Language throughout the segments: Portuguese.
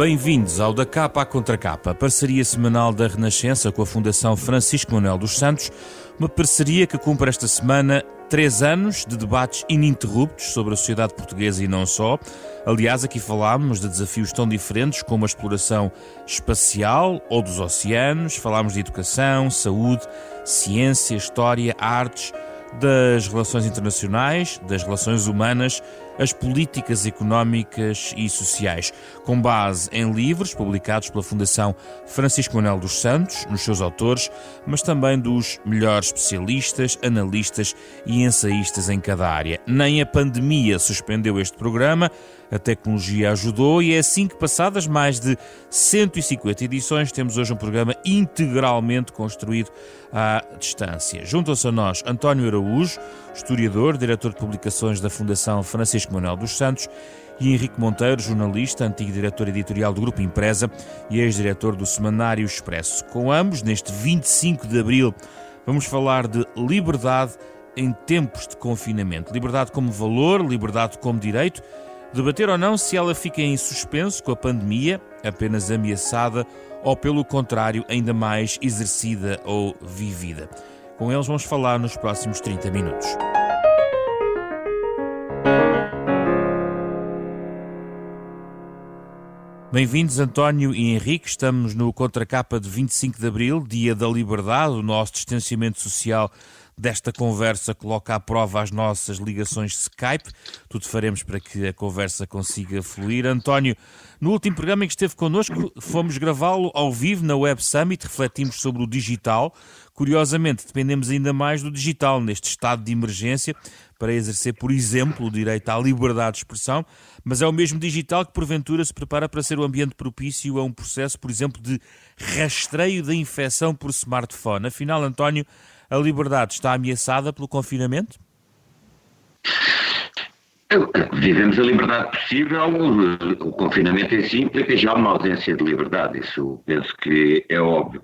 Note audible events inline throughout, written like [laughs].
Bem-vindos ao Da Capa à Contra Capa, parceria semanal da Renascença com a Fundação Francisco Manuel dos Santos, uma parceria que cumpre esta semana três anos de debates ininterruptos sobre a sociedade portuguesa e não só. Aliás, aqui falámos de desafios tão diferentes como a exploração espacial ou dos oceanos, falámos de educação, saúde, ciência, história, artes das relações internacionais, das relações humanas, as políticas económicas e sociais, com base em livros publicados pela Fundação Francisco Manuel dos Santos, nos seus autores, mas também dos melhores especialistas, analistas e ensaístas em cada área. Nem a pandemia suspendeu este programa, a tecnologia ajudou e é assim que, passadas mais de 150 edições, temos hoje um programa integralmente construído à distância. Juntam-se a nós António Araújo, historiador, diretor de publicações da Fundação Francisco Manuel dos Santos, e Henrique Monteiro, jornalista, antigo diretor editorial do Grupo Empresa e ex-diretor do Semanário Expresso. Com ambos, neste 25 de abril, vamos falar de liberdade em tempos de confinamento. Liberdade como valor, liberdade como direito Debater ou não se ela fica em suspenso com a pandemia, apenas ameaçada, ou pelo contrário, ainda mais exercida ou vivida. Com eles vamos falar nos próximos 30 minutos. Bem-vindos, António e Henrique. Estamos no Contracapa de 25 de Abril, Dia da Liberdade, o nosso distanciamento social desta conversa coloca à prova as nossas ligações Skype. Tudo faremos para que a conversa consiga fluir. António, no último programa em que esteve connosco, fomos gravá-lo ao vivo na Web Summit, refletimos sobre o digital. Curiosamente, dependemos ainda mais do digital neste estado de emergência para exercer, por exemplo, o direito à liberdade de expressão, mas é o mesmo digital que, porventura, se prepara para ser o ambiente propício a um processo, por exemplo, de rastreio da infecção por smartphone. Afinal, António, a liberdade está ameaçada pelo confinamento? Vivemos a liberdade possível, o confinamento em si implica já uma ausência de liberdade, isso penso que é óbvio.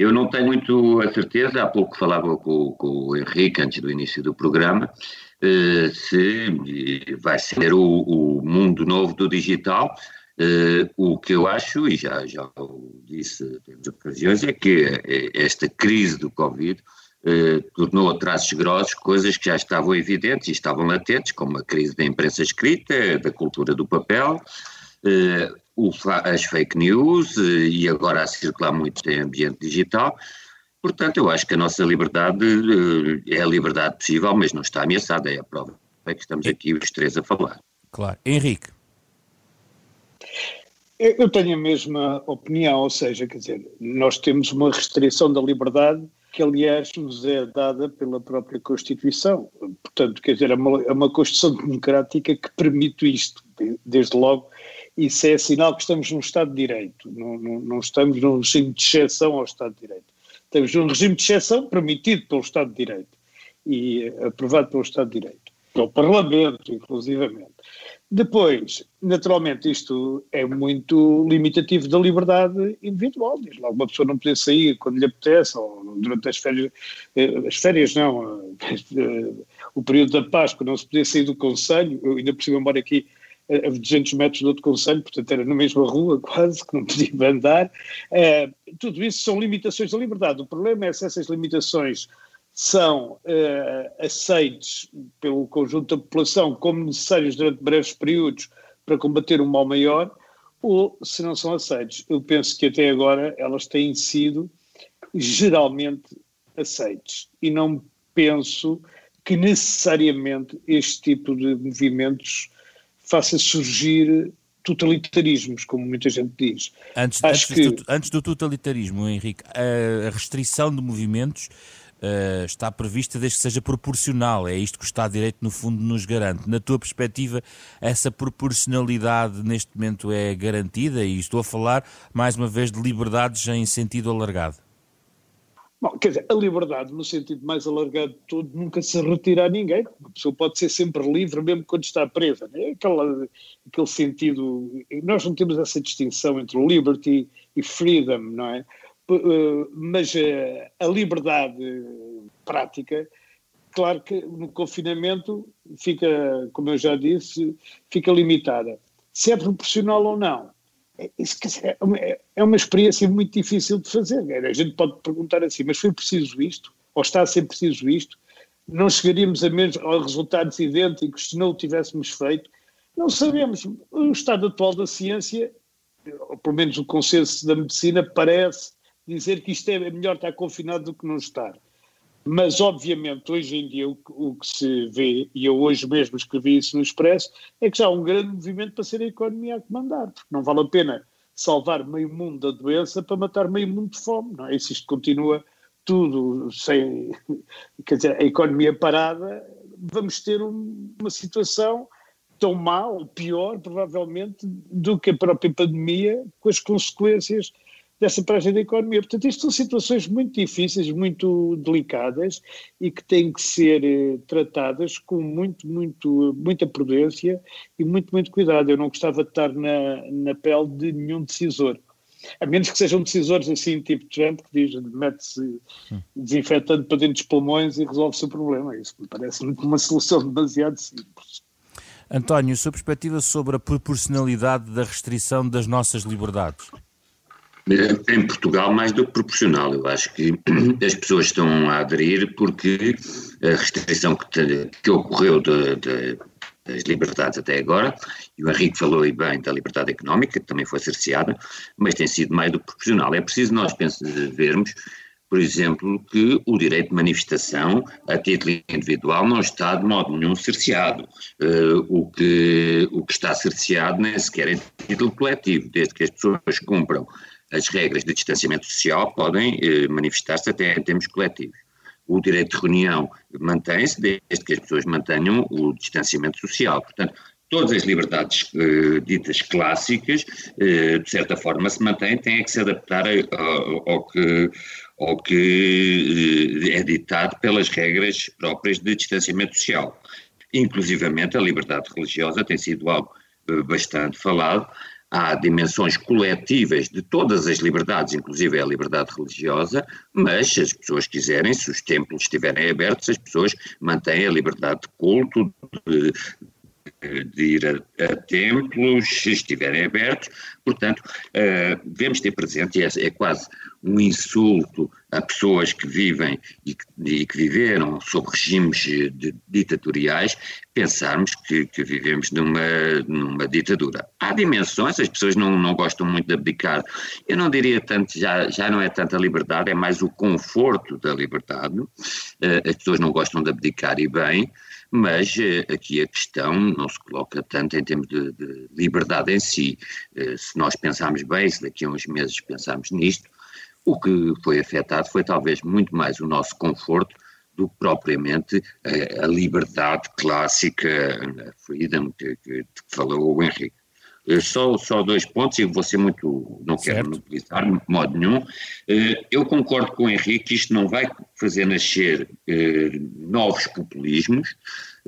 Eu não tenho muito a certeza, há pouco falava com, com o Henrique antes do início do programa, eh, se vai ser o, o, mundo novo do digital. Eh, o que eu acho, e já, já disse em ocasiões, é que esta crise do Covid eh, tornou a traços grossos coisas que já estavam evidentes e estavam latentes, como a crise da imprensa escrita, da cultura do papel, eh, as fake news eh, e agora a circular muito em ambiente digital. Portanto, eu acho que a nossa liberdade eh, é a liberdade possível, mas não está ameaçada, é a prova é que estamos aqui os três a falar. Claro. Henrique. Eu tenho a mesma opinião, ou seja, quer dizer, nós temos uma restrição da liberdade que aliás nos é dada pela própria Constituição. Portanto, quer dizer, é uma, é uma Constituição democrática que permite isto, desde logo, isso é sinal que estamos num Estado de Direito, não, não, não estamos num regime de exceção ao Estado de Direito. Estamos num regime de exceção permitido pelo Estado de Direito e aprovado pelo Estado de Direito, pelo Parlamento, inclusivamente. Depois, naturalmente, isto é muito limitativo da liberdade individual. Diz lá, uma pessoa não poder sair quando lhe apetece, ou durante as férias, eh, as férias não, eh, [laughs] o período da Páscoa, não se poder sair do Conselho. Eu ainda por cima moro aqui a 200 metros do outro Conselho, portanto era na mesma rua [laughs] quase, que não podia andar. É, tudo isso são limitações da liberdade. O problema é se essas limitações são uh, aceites pelo conjunto da população como necessários durante breves períodos para combater um mal maior, ou se não são aceites. Eu penso que até agora elas têm sido geralmente aceites e não penso que necessariamente este tipo de movimentos faça surgir totalitarismos, como muita gente diz. Antes, antes, que... do, antes do totalitarismo, Henrique, a restrição de movimentos uh, está prevista desde que seja proporcional. É isto que o Estado de Direito, no fundo, nos garante. Na tua perspectiva, essa proporcionalidade neste momento é garantida? E estou a falar, mais uma vez, de liberdades em sentido alargado. Bom, quer dizer, a liberdade, no sentido mais alargado de todo, nunca se retira a ninguém. Uma pessoa pode ser sempre livre, mesmo quando está presa. Né? Aquela, aquele sentido. Nós não temos essa distinção entre liberty e freedom, não é? Eh, mas eh, a liberdade prática, claro que no confinamento fica, como eu já disse, fica limitada. Se é proporcional ou não, é, uma, é uma experiência muito difícil de fazer. A gente pode perguntar assim, mas foi preciso isto? Ou está a ser preciso isto? Não chegaríamos a, menos, a resultados idênticos se não o tivéssemos feito? Não sabemos. O estado atual da ciência, ou pelo menos o consenso da medicina, parece dizer que isto é melhor estar confinado do que não estar. Mas, obviamente, hoje em dia o, o, que se vê, e eu hoje mesmo escrevi isso no Expresso, é que já há um grande movimento para ser a economia a comandar, porque não vale a pena salvar meio mundo da doença para matar meio mundo de fome, não é? E se isto continua tudo sem, [laughs] quer dizer, a economia parada, vamos ter um, uma situação tão ou pior, provavelmente, do que a própria pandemia, com as consequências dessa paragem da economia. Portanto, isto são situações muito difíceis, muito delicadas e que têm que ser eh, tratadas com muito, muito, muita prudência e muito, muito cuidado. Eu não gostava de estar na, na pele de nenhum decisor. A menos que sejam decisores assim, tipo Trump, que diz mete-se desinfetante para dentro dos pulmões e resolve-se o problema. Isso me parece uma solução demasiado simples. António, sua perspectiva sobre a proporcionalidade da restrição das nossas liberdades? Em Portugal, mais do que proporcional. Eu acho que [clears throat] as pessoas estão a aderir porque a restrição que, que ocorreu de, de, das liberdades até agora, e o Henrique falou aí bem da liberdade económica, que também foi cerceada, mas tem sido mais do que proporcional. É preciso nós vermos, por exemplo, que o direito de manifestação a título individual não está de modo nenhum cerceado. Uh, o, que, o que está cerceado nem sequer é título coletivo, desde que as pessoas cumpram as regras de distanciamento social podem eh, manifestar-se até em termos coletivos. O direito de reunião mantém-se desde que as pessoas mantenham o distanciamento social. Portanto, todas as liberdades eh, ditas clássicas, eh, de certa forma, se mantêm, têm que se adaptar ao, ao que, ao que eh, é ditado pelas regras próprias de distanciamento social. Inclusivamente, a liberdade religiosa tem sido algo eh, bastante falado, há dimensões coletivas de todas as liberdades, inclusive a liberdade religiosa, mas se as pessoas quiserem, se os templos estiverem abertos, as pessoas mantêm a liberdade de culto, de, de ir a, a, templos, se estiverem abertos. Portanto, uh, devemos ter presente, e é, é, quase um insulto a pessoas que vivem e que, e que viveram sob regimes de, ditatoriais, pensarmos que, que, vivemos numa, numa ditadura. Há dimensões, as pessoas não, não gostam muito de abdicar. Eu não diria tanto, já, já não é tanto a liberdade, é mais o conforto da liberdade. Uh, as pessoas não gostam de abdicar e bem, mas eh, aqui a questão não se coloca tanto em termos de, de liberdade em si. Eh, se nós pensarmos bem, se daqui a uns meses pensarmos nisto, o que foi afetado foi talvez muito mais o nosso conforto do que propriamente a, a liberdade clássica, a freedom que, que, que falou o Henrique. Eh, só, só dois pontos, e vou ser muito, não quero monopolizar de modo nenhum. Eu concordo com o Henrique que isto não vai fazer nascer novos populismos,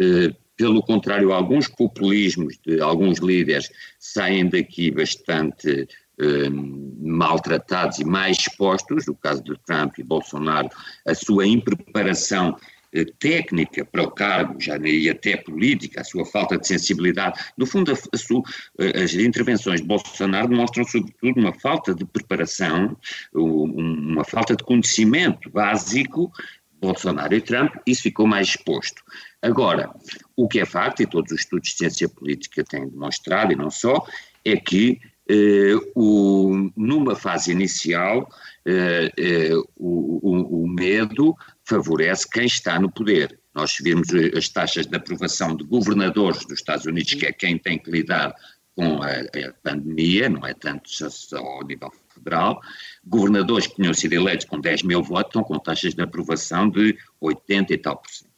eh, pelo contrário, alguns populismos de alguns líderes saem daqui bastante eh, maltratados e mais expostos, no caso de Trump e Bolsonaro, a sua impreparação eh, técnica para o cargo, já e até política, a sua falta de sensibilidade. No fundo, a, a sua, as intervenções de Bolsonaro demonstram, sobretudo, uma falta de preparação, uma falta de conhecimento básico. Bolsonaro e Trump, isso ficou mais exposto. Agora, o que é facto, e todos os estudos de ciência política têm demonstrado, e não só, é que eh, o, numa fase inicial eh, eh, o, o, medo favorece quem está no poder. Nós vimos as taxas de aprovação de governadores dos Estados Unidos, que é quem tem que lidar com a, a pandemia, não é tanto só ao nível federal, governadores que tinham sido eleitos com 10 mil votos estão com taxas de aprovação de 80 e tal por cento.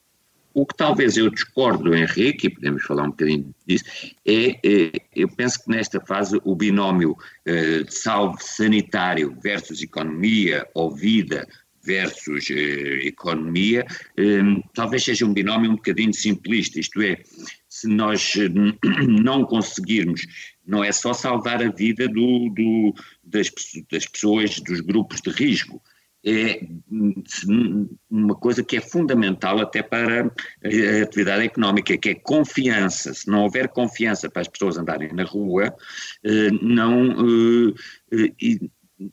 O que talvez eu discordo do Henrique, e podemos falar um bocadinho disso, é, é eu penso que nesta fase o binómio eh, salve sanitário versus economia ou vida versus eh, economia, eh, talvez seja um binómio um bocadinho simplista, isto é, se nós eh, não conseguirmos, não é só salvar a vida do, do, das, das pessoas dos grupos de risco, é uma coisa que é fundamental até para a atividade económica, que é confiança. Se não houver confiança para as pessoas andarem na rua, eh, não, eh,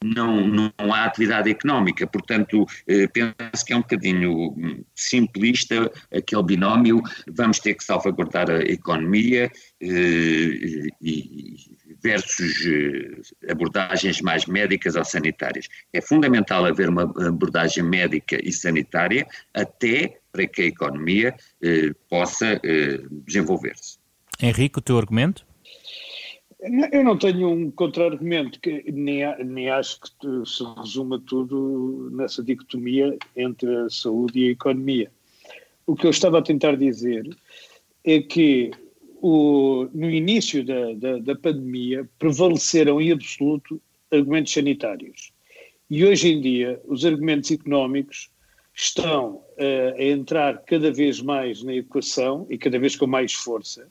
não, não há atividade económica. Portanto, eh, penso que é um bocadinho simplista aquele binómio, vamos ter que salvaguardar a economia e versus eh, abordagens mais médicas ou sanitárias. É fundamental haver uma abordagem médica e sanitária até para que a economia eh, possa eh, desenvolver-se. Henrique, o teu argumento? Eu não tenho um contra-argumento, nem, nem acho que se resuma tudo nessa dicotomia entre a saúde e a economia. O que eu estava a tentar dizer é que o, no início da, da, da pandemia, prevaleceram em absoluto argumentos sanitários. E hoje em dia, os argumentos económicos estão uh, a entrar cada vez mais na equação e cada vez com mais força.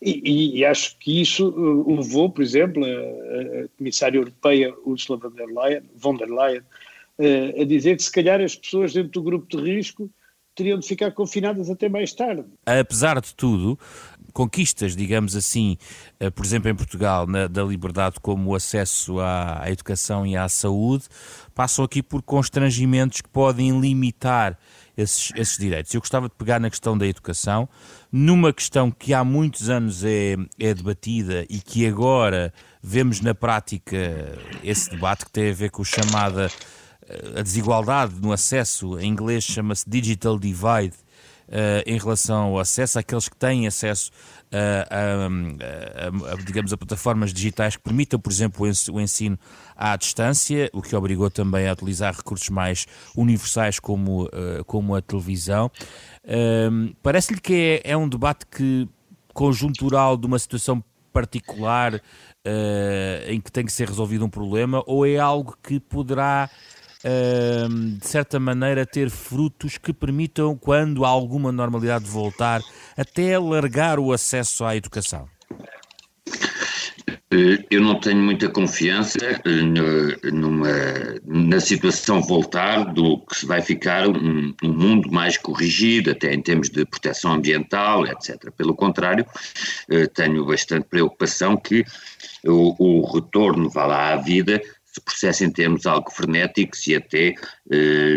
E, e acho que isso uh, levou, por exemplo, a, a, Comissária Europeia Ursula von der Leyen, von der Leyen uh, a dizer que se calhar as pessoas dentro do grupo de risco teriam de ficar confinadas até mais tarde. Apesar de tudo, conquistas, digamos assim, eh, por exemplo, em Portugal, na, da liberdade como o acesso à, à, educação e à saúde, passam aqui por constrangimentos que podem limitar esses, esses direitos. Eu gostava de pegar na questão da educação, numa questão que há muitos anos é, é debatida e que agora vemos na prática esse debate que tem a ver com o chamada a desigualdade no acesso, em inglês chama-se digital divide, em relação ao acesso àqueles que têm acesso a, a, a, digamos, a plataformas digitais que permitam, por exemplo, o ensino à distância, o que obrigou também a utilizar recursos mais universais como, como a televisão. Parece-lhe que é, é, um debate que conjuntural de uma situação particular uh, em que tem que ser resolvido um problema ou é algo que poderá de certa maneira, ter frutos que permitam, quando há alguma normalidade voltar, até alargar o acesso à educação? Eh, eu não tenho muita confiança eh, numa, na situação voltar do que vai ficar um, um, mundo mais corrigido, até em termos de proteção ambiental, etc. Pelo contrário, eh, tenho bastante preocupação que o, o retorno, vá lá, à vida se processa em termos algo frenéticos e até eh,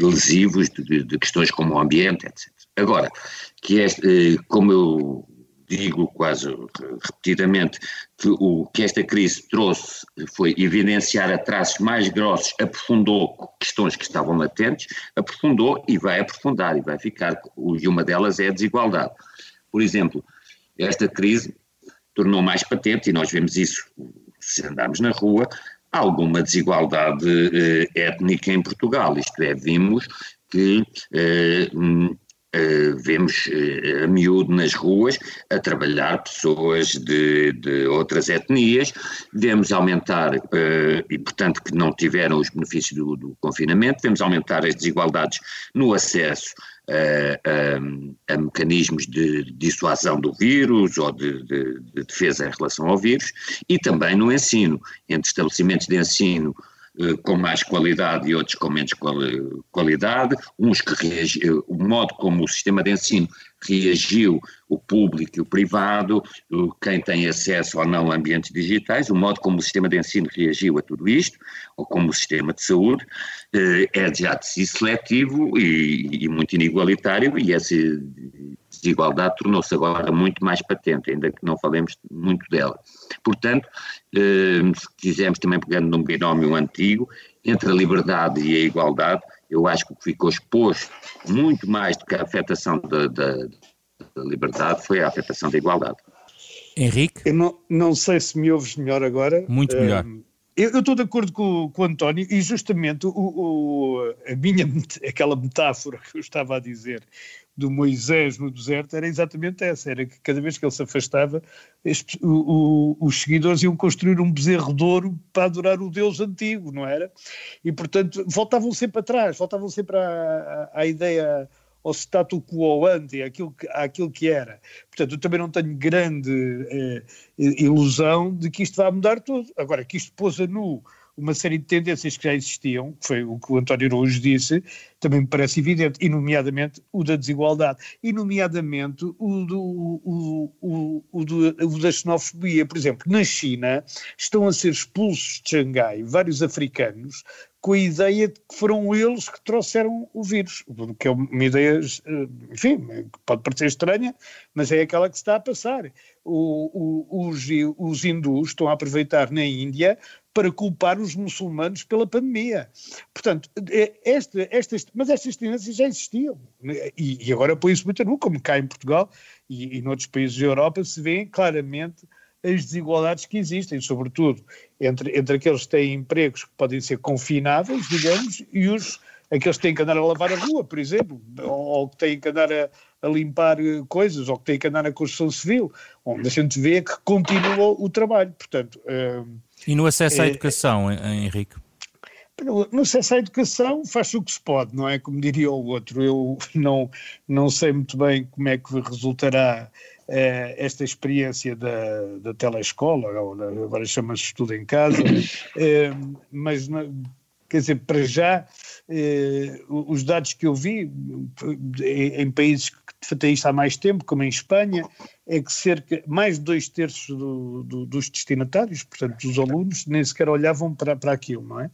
lesivos de, de, questões como o ambiente, etc. Agora, que é, eh, como eu digo quase repetidamente, que o que esta crise trouxe foi evidenciar traços mais grossos, aprofundou questões que estavam latentes, aprofundou e vai aprofundar e vai ficar, e uma delas é a desigualdade. Por exemplo, esta crise tornou mais patente, e nós vemos isso se andarmos na rua, alguma desigualdade eh, étnica em Portugal, isto é, vimos que eh, hum, Uh, vemos uh, a miúdo nas ruas a trabalhar pessoas de, de outras etnias, vemos aumentar, uh, e portanto que não tiveram os benefícios do, do, confinamento, vemos aumentar as desigualdades no acesso a, a, a mecanismos de dissuasão do vírus ou de, de, de, defesa em relação ao vírus e também no ensino, entre estabelecimentos de ensino eh, com mais qualidade e outros com menos qualidade, uns que reagiram, o modo como o sistema de ensino reagiu, o público e o privado, quem tem acesso ou não a ambientes digitais, o modo como o sistema de ensino reagiu a tudo isto, ou como o sistema de saúde, eh, é já de si seletivo e, e muito inigualitário, e essa desigualdade tornou-se agora muito mais patente, ainda que não falemos muito dela. Portanto, eh, se quisermos também pegando num binómio antigo, entre a liberdade e a igualdade, eu acho que o que ficou exposto muito mais do que a afetação da, da, da liberdade foi a afetação da igualdade. Henrique? Eu não, não sei se me ouves melhor agora. Muito melhor. Eu estou de acordo com, com o António e justamente o, o, a minha, [laughs] aquela metáfora que eu estava a dizer do Moisés no deserto era exatamente essa, era que cada vez que ele se afastava, este, o, o, os seguidores iam construir um bezerro de ouro para adorar o Deus antigo, não era? E portanto voltavam sempre atrás, voltavam sempre à, à, à ideia ao status quo ante, àquilo que, que era. Portanto, eu também não tenho grande eh, ilusão de que isto vai mudar tudo. Agora, que isto pôs a nu uma série de tendências que já existiam, foi o que o António Araújo disse, também me parece evidente, e nomeadamente o da desigualdade, e nomeadamente o, do, o, o, o, o da xenofobia. Por exemplo, na China estão a ser expulsos de Xangai vários africanos com a ideia de que foram eles que trouxeram o vírus, que é uma ideia, enfim, pode parecer estranha, mas é aquela que se está a passar. O, o, os, os hindus estão a aproveitar na Índia para culpar os muçulmanos pela pandemia. Portanto, é, esta, estas, mas estas tendências já existiam. E, e agora põe-se muito nu, como cá em Portugal e, e noutros países da Europa, se vê claramente as desigualdades que existem, sobretudo entre, entre aqueles que têm empregos que podem ser confináveis, digamos, e os aqueles que têm que andar a lavar a rua, por exemplo, ou, que têm que andar a, a, limpar eh, coisas, ou que têm que andar na construção civil, onde a gente vê que continua o trabalho. Portanto, uh, e no acesso à é, educação, Henrique? No, acesso à educação faz-se o que se pode, não é? Como diria o outro. Eu não, não sei muito bem como é que resultará eh, esta experiência da, da telescola, agora chama-se estudo em casa, [coughs] eh, mas quer dizer, para já, eh, os dados que eu vi em, países que fato isto há mais tempo, como em Espanha, é que cerca, mais de dois terços do, do, dos destinatários, portanto dos alunos, nem sequer olhavam para, para aquilo, não é?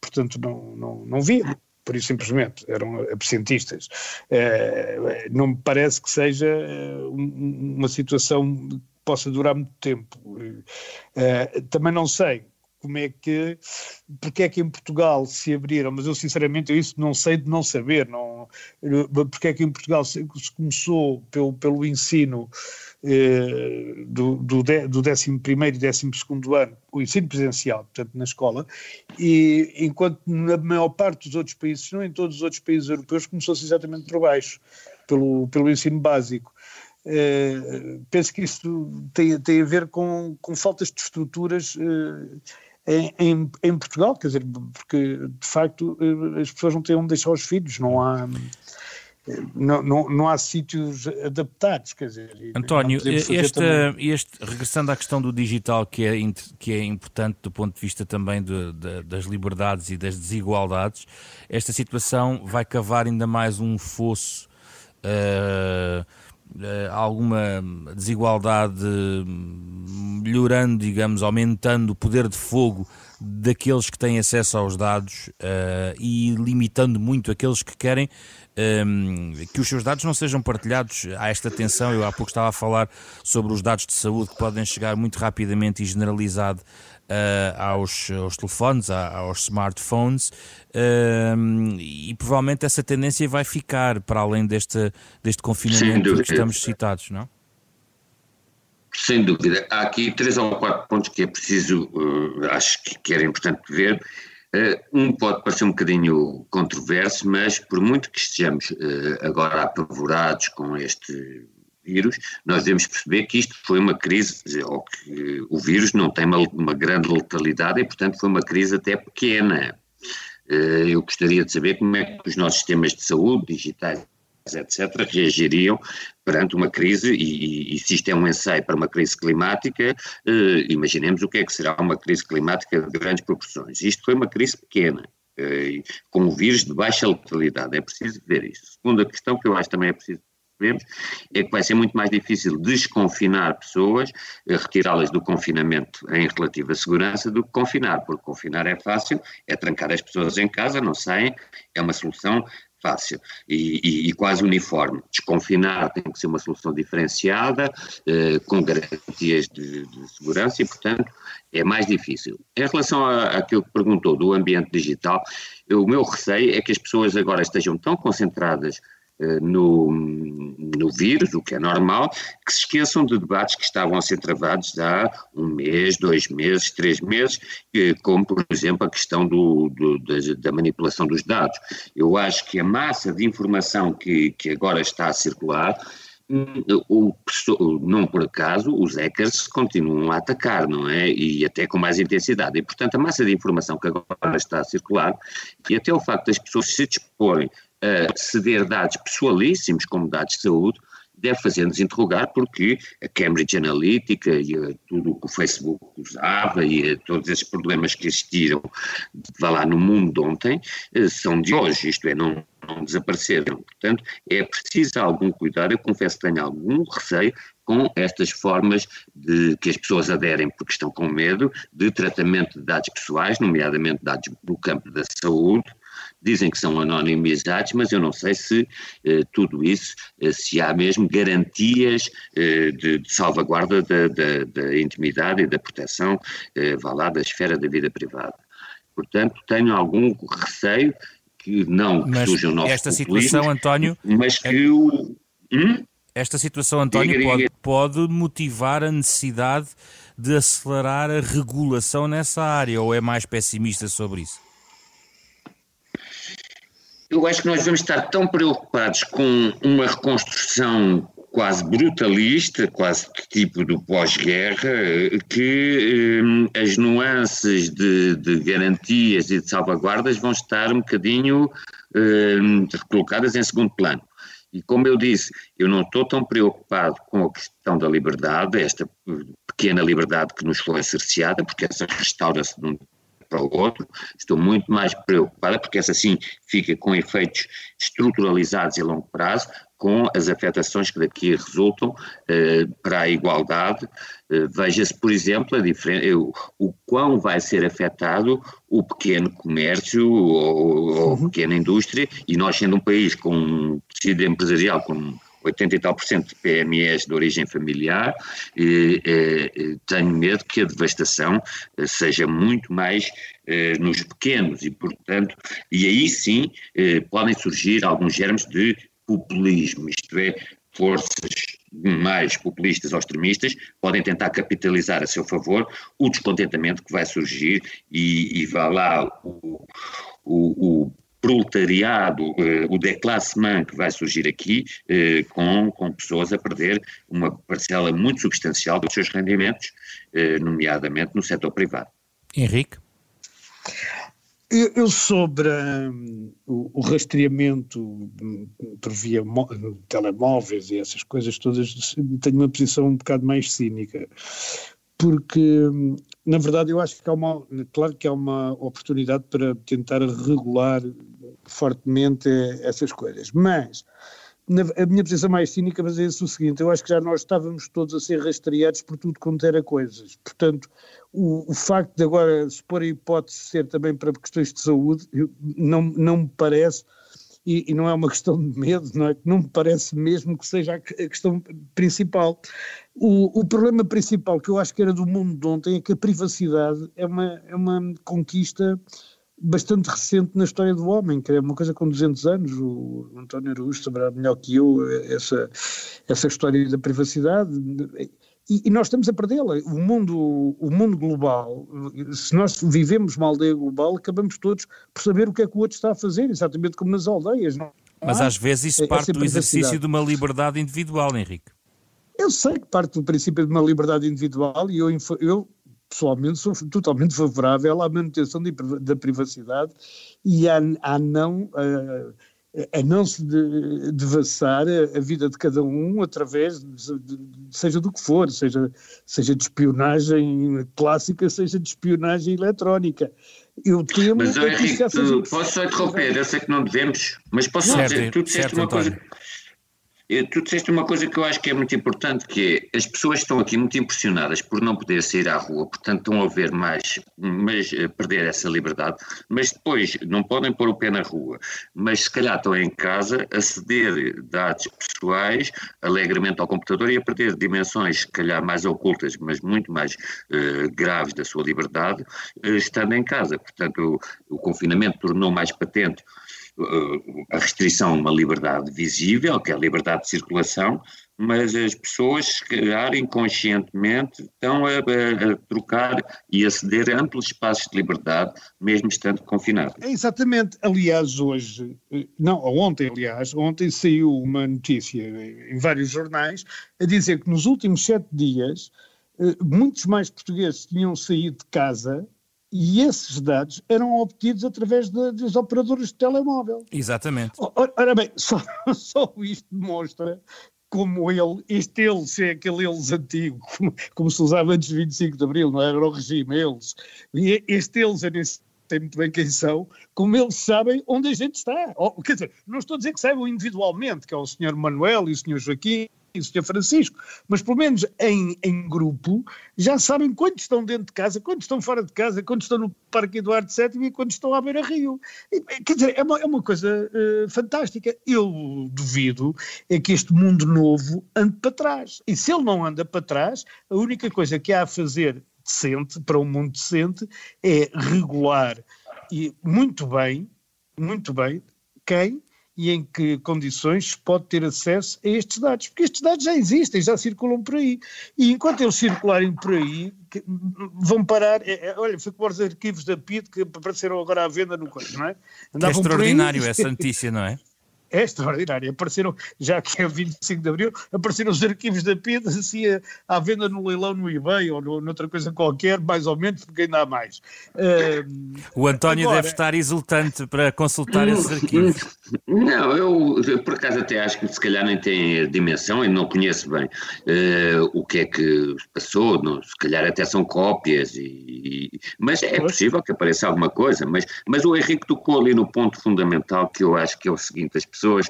Portanto não, não, não viam por isso simplesmente, eram absentistas. É, não me parece que seja eh, uma situação que possa durar muito tempo. É, também não sei como é que, porque é que em Portugal se abriram, mas eu sinceramente isso não sei de não saber, não, porque é que em Portugal se, se começou pelo, pelo ensino eh, do, do, de, do 11 e 12 ano, o ensino presencial, portanto na escola, e enquanto na maior parte dos outros países, não em todos os outros países europeus, começou-se exatamente por baixo, pelo, pelo ensino básico. Uh, penso que isso tem, tem a ver com, com faltas de estruturas uh, em, em, Portugal, quer dizer, porque de facto uh, as pessoas não têm onde deixar os filhos, não há não, não, não há sítios adaptados, quer dizer. António, este, este, regressando à questão do digital, que é, que é importante do ponto de vista também de, de, das liberdades e das desigualdades, esta situação vai cavar ainda mais um fosso. Uh, alguma desigualdade melhorando, digamos, aumentando o poder de fogo daqueles que têm acesso aos dados uh, e limitando muito aqueles que querem um, que os seus dados não sejam partilhados. Há esta tensão, eu há pouco estava a falar sobre os dados de saúde que podem chegar muito rapidamente e generalizado uh, aos, aos, telefones, aos smartphones, uh, e provavelmente essa tendência vai ficar para além deste, deste confinamento que estamos citados, não? Sem dúvida. Há aqui três ou quatro pontos que é preciso, uh, acho que era importante ver. Uh, um pode parecer um bocadinho controverso, mas por muito que estejamos agora apavorados com este vírus, nós devemos perceber que isto foi uma crise, ou que o vírus não tem uma, uma grande letalidade e, portanto, foi uma crise até pequena. Uh, eu gostaria de saber como é que os nossos sistemas de saúde digitais etc., reagiriam perante uma crise, e, e, se isto é um ensaio para uma crise climática, eh, imaginemos o que é que será uma crise climática de grandes proporções. Isto foi uma crise pequena, eh, com um vírus de baixa letalidade, é preciso ver isso. Segunda questão que eu acho também é preciso percebermos é que vai ser muito mais difícil desconfinar pessoas, eh, retirá-las do confinamento em relativa segurança do que confinar, porque confinar é fácil, é trancar as pessoas em casa, não saem, é uma solução fácil e, e, e, quase uniforme. Desconfinar tem que ser uma solução diferenciada, eh, com garantias de, de, segurança e, portanto, é mais difícil. Em relação àquilo que perguntou do ambiente digital, o meu receio é que as pessoas agora estejam tão concentradas no, no vírus, o que é normal, que se esqueçam de debates que estavam a ser travados há um mês, dois meses, três meses, como, por exemplo, a questão do, do, da, manipulação dos dados. Eu acho que a massa de informação que, que agora está a circular. O, não por acaso os hackers continuam a atacar, não é? E até com mais intensidade. E, portanto, a massa de informação que agora está a circular e até o facto das pessoas se disporem a ceder dados pessoalíssimos, como dados de saúde, deve fazer-nos interrogar porque a Cambridge Analytica e tudo o que o Facebook usava e todos esses problemas que existiram, lá, no mundo de ontem, eh, são de hoje, isto é, não, não desapareceram. Portanto, é preciso algum cuidado, eu confesso que tenho algum receio com estas formas de que as pessoas aderem porque estão com medo de tratamento de dados pessoais, nomeadamente dados do campo da saúde, dizem que são anonimizados, mas eu não sei se eh, tudo isso, eh, se há mesmo garantias eh, de, de, salvaguarda da, da, da, intimidade e da proteção, eh, vá lá, da esfera da vida privada. Portanto, tenho algum receio que não que mas surja o nosso esta situação, António, mas que é... o... Hum? Esta situação, António, diga, pode, diga. pode motivar a necessidade de acelerar a regulação nessa área ou é mais pessimista sobre isso? Eu acho que nós vamos estar tão preocupados com uma reconstrução quase brutalista, quase tipo do pós-guerra, que eh, as nuances de, de, garantias e de salvaguardas vão estar um bocadinho eh, colocadas em segundo plano. E como eu disse, eu não estou tão preocupado com a questão da liberdade, esta pequena liberdade que nos foi cerceada, porque essa restaura-se de um para o outro, estou muito mais preocupada, porque essa sim fica com efeitos estruturalizados a longo prazo, com as afetações que daqui resultam eh, para a igualdade. Eh, Veja-se, por exemplo, a o, o quão vai ser afetado o pequeno comércio ou, ou uhum. pequena indústria, e nós sendo um país com um tecido empresarial com 80 e tal por cento de PMEs de origem familiar, e, e, tenho medo que a devastação eh, seja muito mais eh, nos pequenos e, portanto, e aí sim eh, podem surgir alguns germes de populismo, isto é, forças mais populistas ou extremistas podem tentar capitalizar a seu favor o descontentamento que vai surgir e, e vai lá o, o, o proletariado, eh, o déclassement que vai surgir aqui, eh, com, com pessoas a perder uma parcela muito substancial dos seus rendimentos, eh, nomeadamente no setor privado. Henrique? Eu, sobre um, o, o, rastreamento hum, por via telemóveis e essas coisas todas, tenho uma posição um bocado mais cínica, porque na verdade eu acho que há uma, claro que há uma oportunidade para tentar regular fortemente essas coisas. Mas na, a minha posição mais cínica mas é o seguinte: eu acho que já nós estávamos todos a ser rastreados por tudo quanto era coisas. Portanto, o, o facto de agora se pôr a hipótese ser também para questões de saúde, não, não me parece. E, e, não é uma questão de medo, não é? Não me parece mesmo que seja a, a questão principal. O, o, problema principal que eu acho que era do mundo de ontem é que a privacidade é uma, é uma conquista bastante recente na história do homem, que é uma coisa com 200 anos, o António Araújo saberá melhor que eu essa, essa história da privacidade, e, e nós estamos a perdê-la. O mundo, o mundo global, se nós vivemos uma aldeia global, acabamos todos por saber o que é que o outro está a fazer, exatamente como nas aldeias. Não? Mas às vezes isso parte do exercício de uma liberdade individual, Henrique. Eu sei que parte do princípio de uma liberdade individual e eu, eu pessoalmente sou totalmente favorável à manutenção de, da privacidade e à, à não a, a, não se de, devassar a, a, vida de cada um através de, de, seja do que for, seja, seja de espionagem clássica, seja de espionagem eletrónica. Eu temo mas, é Henrique, que posso só interromper, eu sei que não devemos, mas posso só dizer, tu disseste uma António. coisa Tu disseste uma coisa que eu acho que é muito importante, que é as pessoas estão aqui muito impressionadas por não poder sair à rua, portanto estão a ver mais, mas eh, perder essa liberdade, mas depois não podem pôr o pé na rua, mas se calhar estão em casa a ceder dados pessoais alegremente ao computador e a perder dimensões se calhar mais ocultas, mas muito mais uh, graves da sua liberdade, uh, estando em casa. Portanto, o, o confinamento tornou mais patente a restrição a uma liberdade visível, que é a liberdade de circulação, mas as pessoas, se calhar inconscientemente, estão a, a, a, trocar e a ceder amplos espaços de liberdade, mesmo estando confinados. É exatamente. Aliás, hoje, não, ontem, aliás, ontem saiu uma notícia em vários jornais a dizer que nos últimos sete dias eh, muitos mais portugueses tinham saído de casa e esses dados eram obtidos através de, dos operadores de telemóvel. Exatamente. Ora, ora bem, [laughs] só, só isto demonstra como ele, este eles é aquele eles antigo, como, como se usava antes de 25 de Abril, não era o regime, eles. E este eles, eu nem sei muito bem quem são, como eles sabem onde a gente está. Ou, quer dizer, não estou a dizer que saibam individualmente, que é o Sr. Manuel e o Sr. Joaquim, e o Sr. Francisco, mas pelo menos em, em grupo já sabem quantos estão dentro de casa, quantos estão fora de casa, quantos estão no Parque Eduardo VII e quantos estão à beira-rio. Quer dizer, é uma, é uma coisa uh, fantástica. Eu duvido é que este mundo novo ande para trás. E se ele não anda para trás, a única coisa que há a fazer decente, para um mundo decente, é regular e muito bem, muito bem, quem e em que condições pode ter acesso a estes dados, porque estes dados já existem, já circulam por aí. E enquanto eles circularem por aí, vão parar. É, é, olha, foi como os arquivos da PID que apareceram agora à venda no coisa, não é? Andavam é extraordinário essa notícia, não é? [laughs] é extraordinário. Apareceram, já que é 25 de Abril, apareceram os arquivos da PID assim à venda no leilão no eBay ou no, noutra coisa qualquer, mais ou menos, porque ainda há mais. Uh, o António agora, deve estar exultante para consultar esses arquivos. Não, eu, eu, por acaso até acho que se calhar nem tem dimensão e não conheço bem uh, o que é que passou, não, se calhar até são cópias, e, e mas é possível que apareça alguma coisa, mas, mas o Henrique tocou ali no ponto fundamental que eu acho que é o seguinte, as pessoas.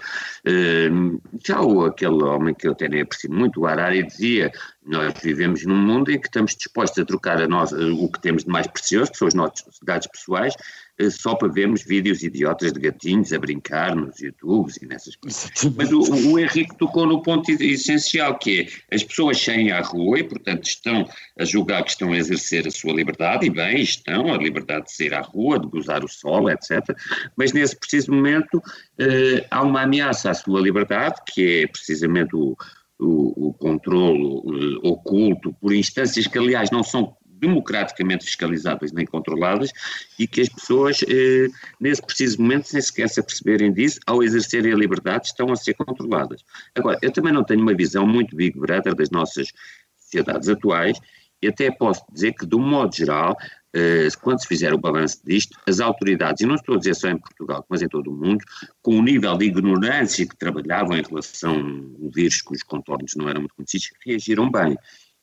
Uh, já o, aquele homem que eu até nem aprecio muito, o Harari, dizia: nós vivemos num mundo em que estamos dispostos a trocar a nós, o que temos de mais precioso, que são os nossos dados pessoais, eh, só para vermos vídeos idiotas de gatinhos a brincar nos YouTubes e nessas coisas. Mas o, o Henrique tocou no ponto essencial, que é as pessoas saem à rua e, portanto, estão a julgar que estão a exercer a sua liberdade, e bem, estão, a liberdade de sair à rua, de gozar o sol, etc. Mas nesse preciso momento eh, há uma ameaça à sua liberdade, que é precisamente o, o, o controlo uh, oculto por instâncias que, aliás, não são democraticamente fiscalizáveis nem controladas e que as pessoas, eh, nesse preciso momento, sem sequer se aperceberem disso, ao exercerem a liberdade, estão a ser controladas. Agora, eu também não tenho uma visão muito Big Brother das nossas sociedades atuais e até posso dizer que, de um modo geral, eh, quando se fizer o balanço disto, as autoridades, e não estou a dizer só em Portugal, mas em todo o mundo, com o nível de ignorância que trabalhavam em relação ao vírus cujos contornos não eram muito conhecidos, reagiram bem.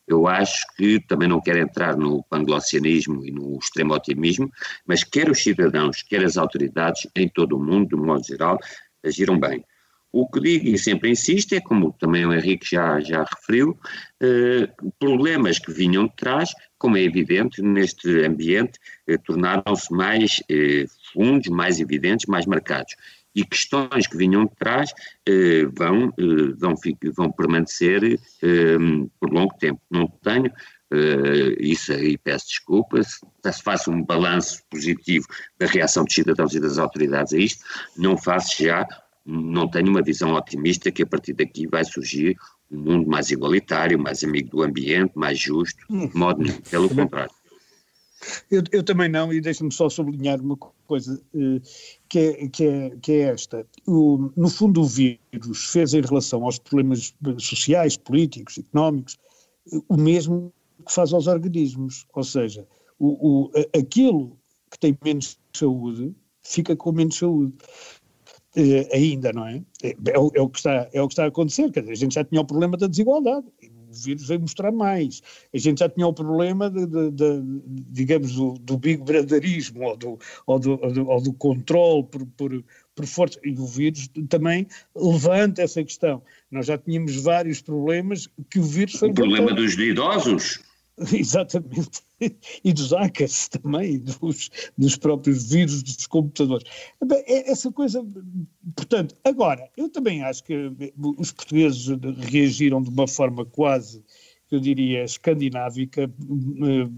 Eu acho que também não quero entrar no panglossianismo e no extremo otimismo, mas quer os cidadãos, quer as autoridades, em todo o mundo, de modo geral, agiram bem. O que digo e sempre insisto é, como também o Henrique já, já referiu, eh, problemas que vinham de trás, como é evidente, neste ambiente, eh, tornaram-se mais eh, fundos, mais evidentes, mais marcados e questões que vinham de trás eh, vão, eh, vão, vão permanecer eh, por longo tempo. Não tenho eh, isso aí, peço desculpas, se faço um balanço positivo da reação dos cidadãos e das autoridades a isto, não faço já, não tenho uma visão otimista que a partir daqui vai surgir um mundo mais igualitário, mais amigo do ambiente, mais justo, de modo nenhum, pelo contrário. Eu, eu, também não, e deixa-me só sublinhar uma coisa uh, que, é, que, é, que é esta. O, no fundo, o vírus fez em relação aos problemas sociais, políticos, económicos, o mesmo que faz aos organismos. Ou seja, o, o, aquilo que tem menos saúde fica com menos saúde. Uh, ainda, não é? É, é, o, é, o que está, é o que está a acontecer. Quer dizer, a gente já tinha o problema da desigualdade o vírus veio mostrar mais. A gente já tinha o problema, de, de, de digamos, do, do, big brotherismo ou do, ou do, ou do, ou do controle por, por, por força. E o vírus também levanta essa questão. Nós já tínhamos vários problemas que o vírus foi. O problema dos idosos. [laughs] Exatamente. E dos hackers também, dos, dos próprios vírus dos computadores. É essa coisa. Portanto, agora, eu também acho que os portugueses reagiram de uma forma quase, eu diria, escandinávica,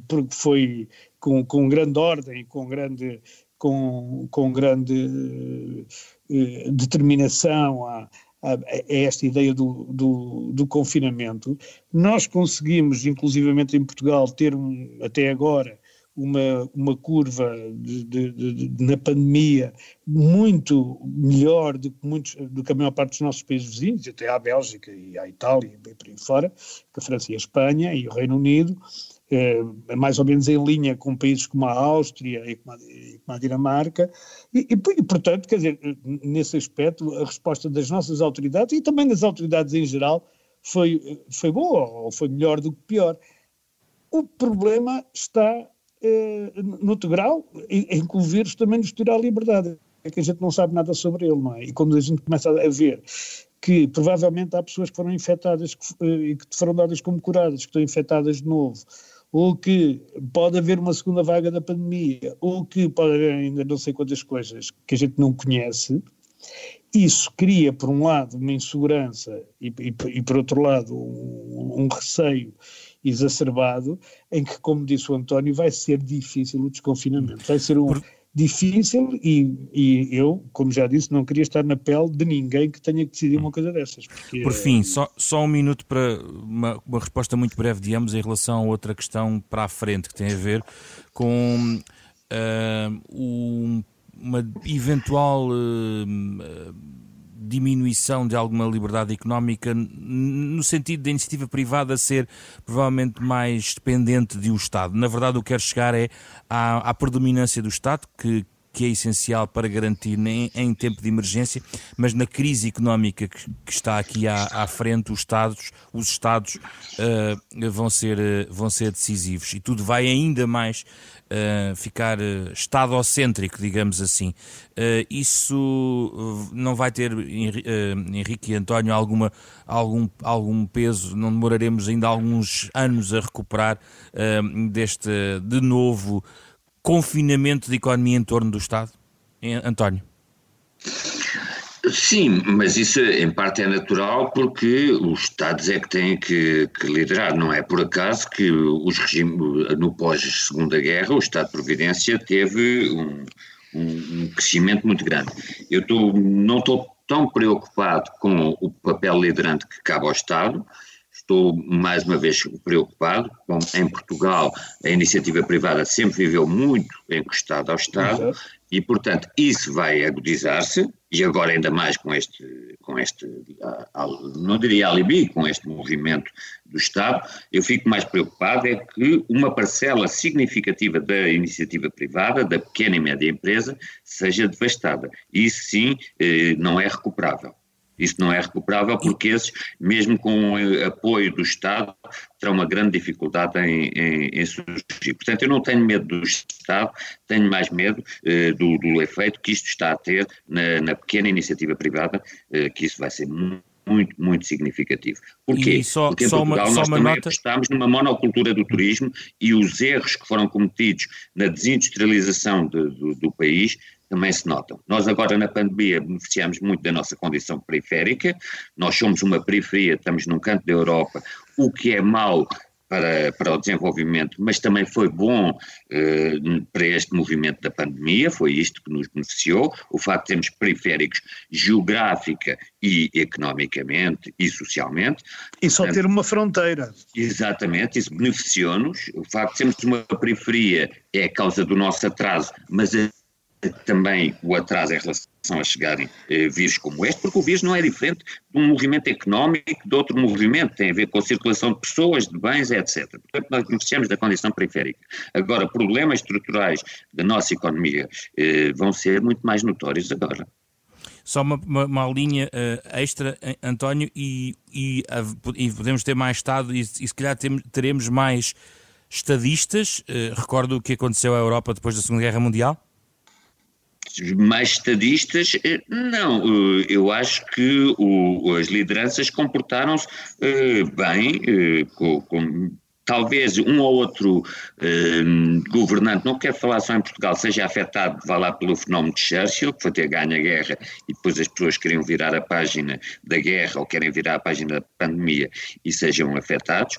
porque foi com, com grande ordem, com grande. Com, com grande eh, determinação a, a, esta ideia do, do, do, confinamento. Nós conseguimos, inclusivamente em Portugal, ter um, até agora uma, uma curva de, de, de, na pandemia muito melhor do que, muitos, do que a maior parte dos nossos países vizinhos, até à Bélgica e à Itália e por aí fora, que a França e a Espanha e o Reino Unido, eh, mais ou menos em linha com países como a Áustria e como a, e como a Dinamarca, e, e, portanto, quer dizer, nesse aspecto, a resposta das nossas autoridades e também das autoridades em geral foi, foi boa, ou foi melhor do que pior. O problema está eh, no grau, em, em que o vírus também nos tira a liberdade, é que a gente não sabe nada sobre ele, não é? E quando a gente começa a ver que provavelmente há pessoas que foram infectadas eh, e que foram dadas como curadas, que estão infectadas de novo, ou que pode haver uma segunda vaga da pandemia, ou que pode haver ainda não sei quantas coisas que a gente não conhece, isso cria, por um lado, uma insegurança e, e, e por outro lado, um, um, receio exacerbado, em que, como disse o António, vai ser difícil o desconfinamento. Vai ser um, por difícil e, e, eu, como já disse, não queria estar na pele de ninguém que tenha que decidir uma coisa dessas. Por fim, só, só um minuto para uma, uma, resposta muito breve de ambos em relação a outra questão para a frente que tem a ver com uh, um, uma eventual uh, diminuição de alguma liberdade económica no sentido da iniciativa privada ser provavelmente mais dependente de o Estado. Na verdade, o que quero chegar é à, à predominância do Estado, que, que é essencial para garantir em, em, tempo de emergência, mas na crise económica que, que está aqui à, à, frente, os Estados, os Estados uh, vão, ser, uh, vão ser decisivos e tudo vai ainda mais uh, ficar uh, estadocêntrico, digamos assim. Uh, isso não vai ter, Henrique e António, alguma, algum, algum peso, não demoraremos ainda alguns anos a recuperar deste, de novo, confinamento de economia em torno do Estado? António? Sim, mas isso em parte é natural porque os Estados é que têm que, que liderar. Não é por acaso que os regimes, no pós-segunda guerra, o Estado de Providência teve um, um crescimento muito grande. Eu tô, não estou tão preocupado com o papel liderante que cabe ao Estado, estou mais uma vez preocupado. Bom, em Portugal, a iniciativa privada sempre viveu muito encostada ao Estado e, portanto, isso vai agudizar-se, e agora ainda mais com este, com este, não diria alibi, com este movimento do Estado, eu fico mais preocupado é que uma parcela significativa da iniciativa privada, da pequena e média empresa, seja devastada. Isso sim eh, não é recuperável. Isso não é recuperável porque esses, mesmo com o apoio do Estado, terão uma grande dificuldade em, em, em surgir. Portanto, eu não tenho medo do Estado, tenho mais medo eh, do, do, efeito que isto está a ter na, na pequena iniciativa privada, eh, que isso vai ser muito muito, muito significativo. Porquê? Só, Porque em só Portugal uma, nós também nota... estamos numa monocultura do turismo e os erros que foram cometidos na desindustrialização de, do, do país também se notam. Nós agora na pandemia beneficiamos muito da nossa condição periférica, nós somos uma periferia, estamos num canto da Europa, o que é mau para, para o desenvolvimento, mas também foi bom eh, para este movimento da pandemia, foi isto que nos beneficiou, o facto de termos periféricos geográfica e economicamente e socialmente. E só Portanto, ter uma fronteira. Exatamente, isso beneficiou-nos, o facto de sermos uma periferia é a causa do nosso atraso, mas a também o atraso em relação a chegarem eh, vírus como este, porque o vírus não é diferente de um movimento económico, de outro movimento, tem a ver com a circulação de pessoas, de bens, etc. Portanto, nós beneficiamos da condição periférica. Agora, problemas estruturais da nossa economia eh, vão ser muito mais notórios agora. Só uma, uma, uma linha uh, extra, António, e, e, e, podemos ter mais Estado e, e se calhar tem, teremos mais estadistas. Uh, recordo o que aconteceu à Europa depois da Segunda Guerra Mundial? Mais estadistas, eh, não. Eh, eu acho que o, as lideranças comportaram-se uh, bem, com, com, talvez um ou outro governante, não quero falar só em Portugal, seja afetado, vá lá pelo fenómeno de Churchill, que foi ter ganho a guerra e depois as pessoas queriam virar a página da guerra ou querem virar a página da pandemia e sejam afetados.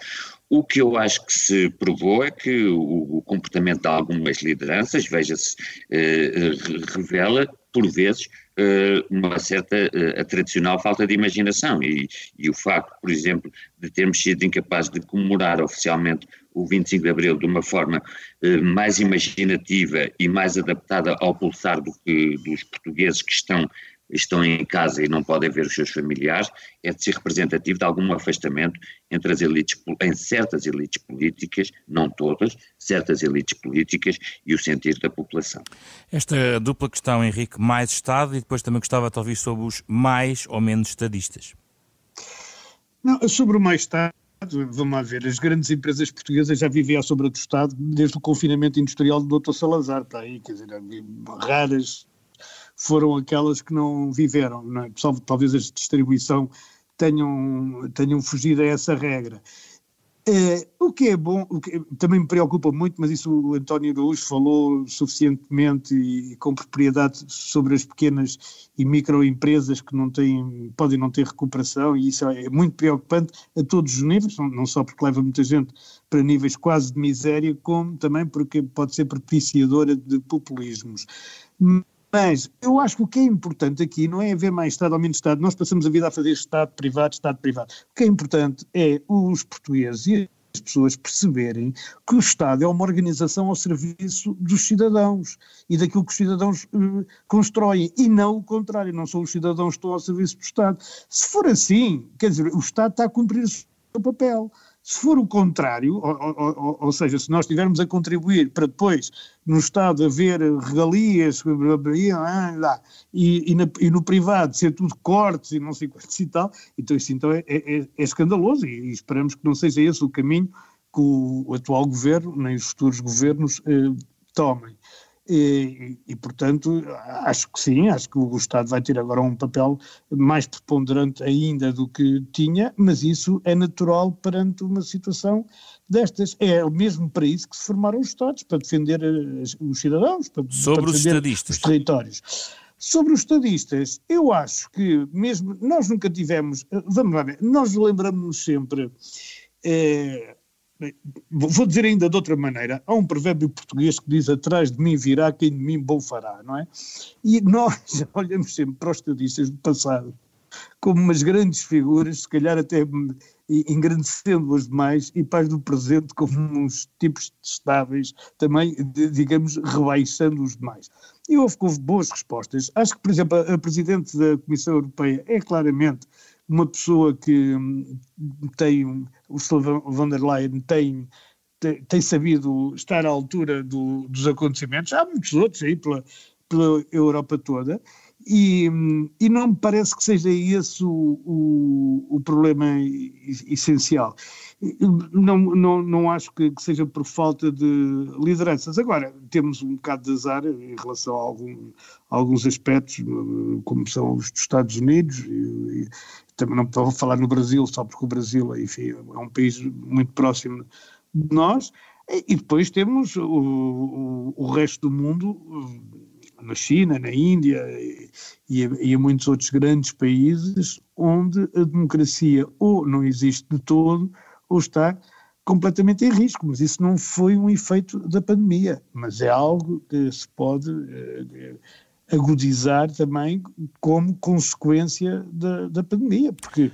O que eu acho que se provou é que o, o comportamento de algumas lideranças, veja-se, eh, revela, por vezes, eh, uma certa eh, a tradicional falta de imaginação. E, e, o facto, por exemplo, de termos sido incapazes de comemorar oficialmente o 25 de Abril de uma forma eh, mais imaginativa e mais adaptada ao pulsar do que dos portugueses que estão estão em casa e não podem ver os seus familiares, é de ser representativo de algum afastamento entre as elites, em certas elites políticas, não todas, certas elites políticas e o sentir da população. Esta dupla questão, Henrique, mais Estado e depois também gostava de ouvir sobre os mais ou menos estadistas. Não, sobre o mais Estado, vamos lá ver, as grandes empresas portuguesas já vivem à sombra do Estado desde o confinamento industrial do Dr. Salazar, está aí, quer dizer, raras foram aquelas que não viveram, não é? talvez de distribuição tenham, tenham fugido a essa regra. É, o que é bom, que também me preocupa muito, mas isso o António Araújo falou suficientemente e, e com propriedade sobre as pequenas e microempresas que não têm, podem não ter recuperação, e isso é muito preocupante a todos os níveis, não, não só porque leva muita gente para níveis quase de miséria, como também porque pode ser propiciadora de populismos. Mas eu acho que o que é importante aqui não é haver mais Estado ou menos Estado. Nós passamos a vida a fazer Estado privado, Estado privado. O que é importante é os portugueses e as pessoas perceberem que o Estado é uma organização ao serviço dos cidadãos e daquilo que os cidadãos uh, constroem, e não o contrário, não são os cidadãos que estão ao serviço do Estado. Se for assim, quer dizer, o Estado está a cumprir o seu papel. Se for o contrário, ou, ou, ou, seja, se nós estivermos a contribuir para depois no Estado haver regalias e, e, na, e no privado ser tudo cortes e não sei quantos e tal, então isso então é, é, é escandaloso e, e, esperamos que não seja esse o caminho que o, o atual governo, nem os futuros governos eh, tomem. E, e, portanto, acho que sim, acho que o Estado vai ter agora um papel mais preponderante ainda do que tinha, mas isso é natural perante uma situação destas. É mesmo para isso que se formaram os Estados, para defender os cidadãos, para, Sobre para os estadistas. os territórios. Sobre os estadistas, eu acho que mesmo nós nunca tivemos, vamos lá ver, nós lembramos-nos sempre. Eh, Vou dizer ainda de outra maneira, há um provérbio português que diz atrás de mim virá quem de mim bom fará, não é? E [laughs] nós olhamos sempre para os estadistas do passado como umas grandes figuras, se calhar até engrandecendo-as demais, e para do presente como uns tipos estáveis, também, digamos, rebaixando-os demais. E houve, houve boas respostas. Acho que, por exemplo, a Presidente da Comissão Europeia é claramente uma pessoa que hum, tem, o Ursula von der Leyen tem, tem, tem sabido estar à altura do, dos acontecimentos, há muitos outros aí pela, pela Europa toda, e, hum, e não me parece que seja esse o, o, o problema essencial. Não, não, não acho que, que, seja por falta de lideranças. Agora, temos um bocado de azar em relação a, algum, alguns aspectos, como são os dos Estados Unidos, e também não estou a falar no Brasil, só porque o Brasil, enfim, é um país muito próximo de nós, e depois temos o, o, o resto do mundo na China, na Índia e, e muitos outros grandes países onde a democracia ou não existe de todo ou está completamente em risco, mas isso não foi um efeito da pandemia, mas é algo que se pode eh, agudizar também como consequência da, da pandemia, porque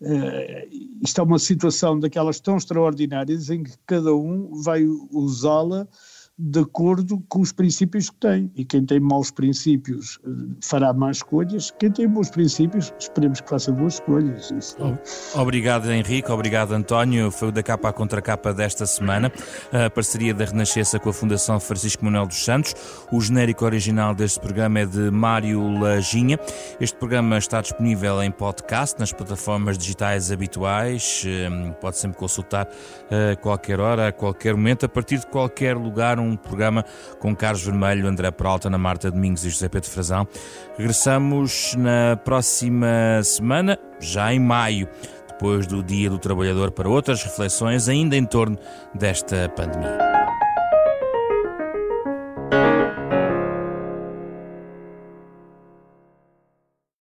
uh, isto é uma situação daquelas tão extraordinárias em que cada um vai usá-la de acordo com os princípios que tem. E quem tem maus princípios eh, fará más escolhas. Quem tem bons princípios, esperemos que faça boas escolhas. Obrigado, Henrique. Obrigado, António. Foi o da capa à contracapa desta semana. A parceria da Renascença com a Fundação Francisco Manuel dos Santos. O genérico original deste programa é de Mário Lajinha. Este programa está disponível em podcast, nas plataformas digitais habituais. Eh, pode sempre consultar a qualquer hora, a qualquer momento, a partir de qualquer lugar. Um um programa com Carlos Vermelho, André Peralta, Ana Marta Domingos e José Pedro Frazão. Regressamos na próxima semana, já em maio, depois do Dia do Trabalhador, para outras reflexões ainda em torno desta pandemia.